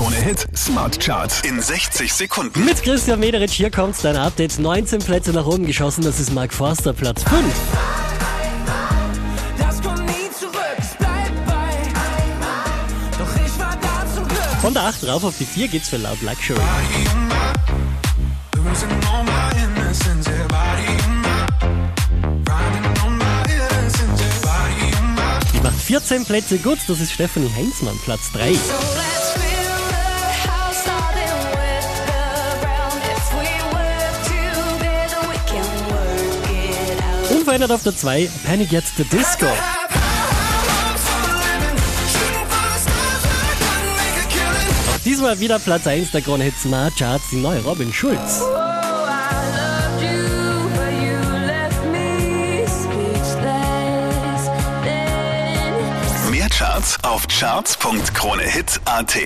Krone Hit Smart Charts in 60 Sekunden. Mit Christian Mederich, hier kommt dein Update. 19 Plätze nach oben geschossen, das ist Mark Forster, Platz 5. Das kommt nie zurück, es bleibt bei einmal. Doch ich war da zum Glück. Von der 8 rauf auf die 4 geht's für Loud Luxury. Die macht 14 Plätze gut, das ist Stephanie Heinzmann, Platz 3. Unverändert auf der 2, Panic at the Disco. Diesmal wieder Platz 1 der Krone Hit Smart Charts, die neue Robin Schulz. Oh, Mehr Charts auf charts.kronehit.at.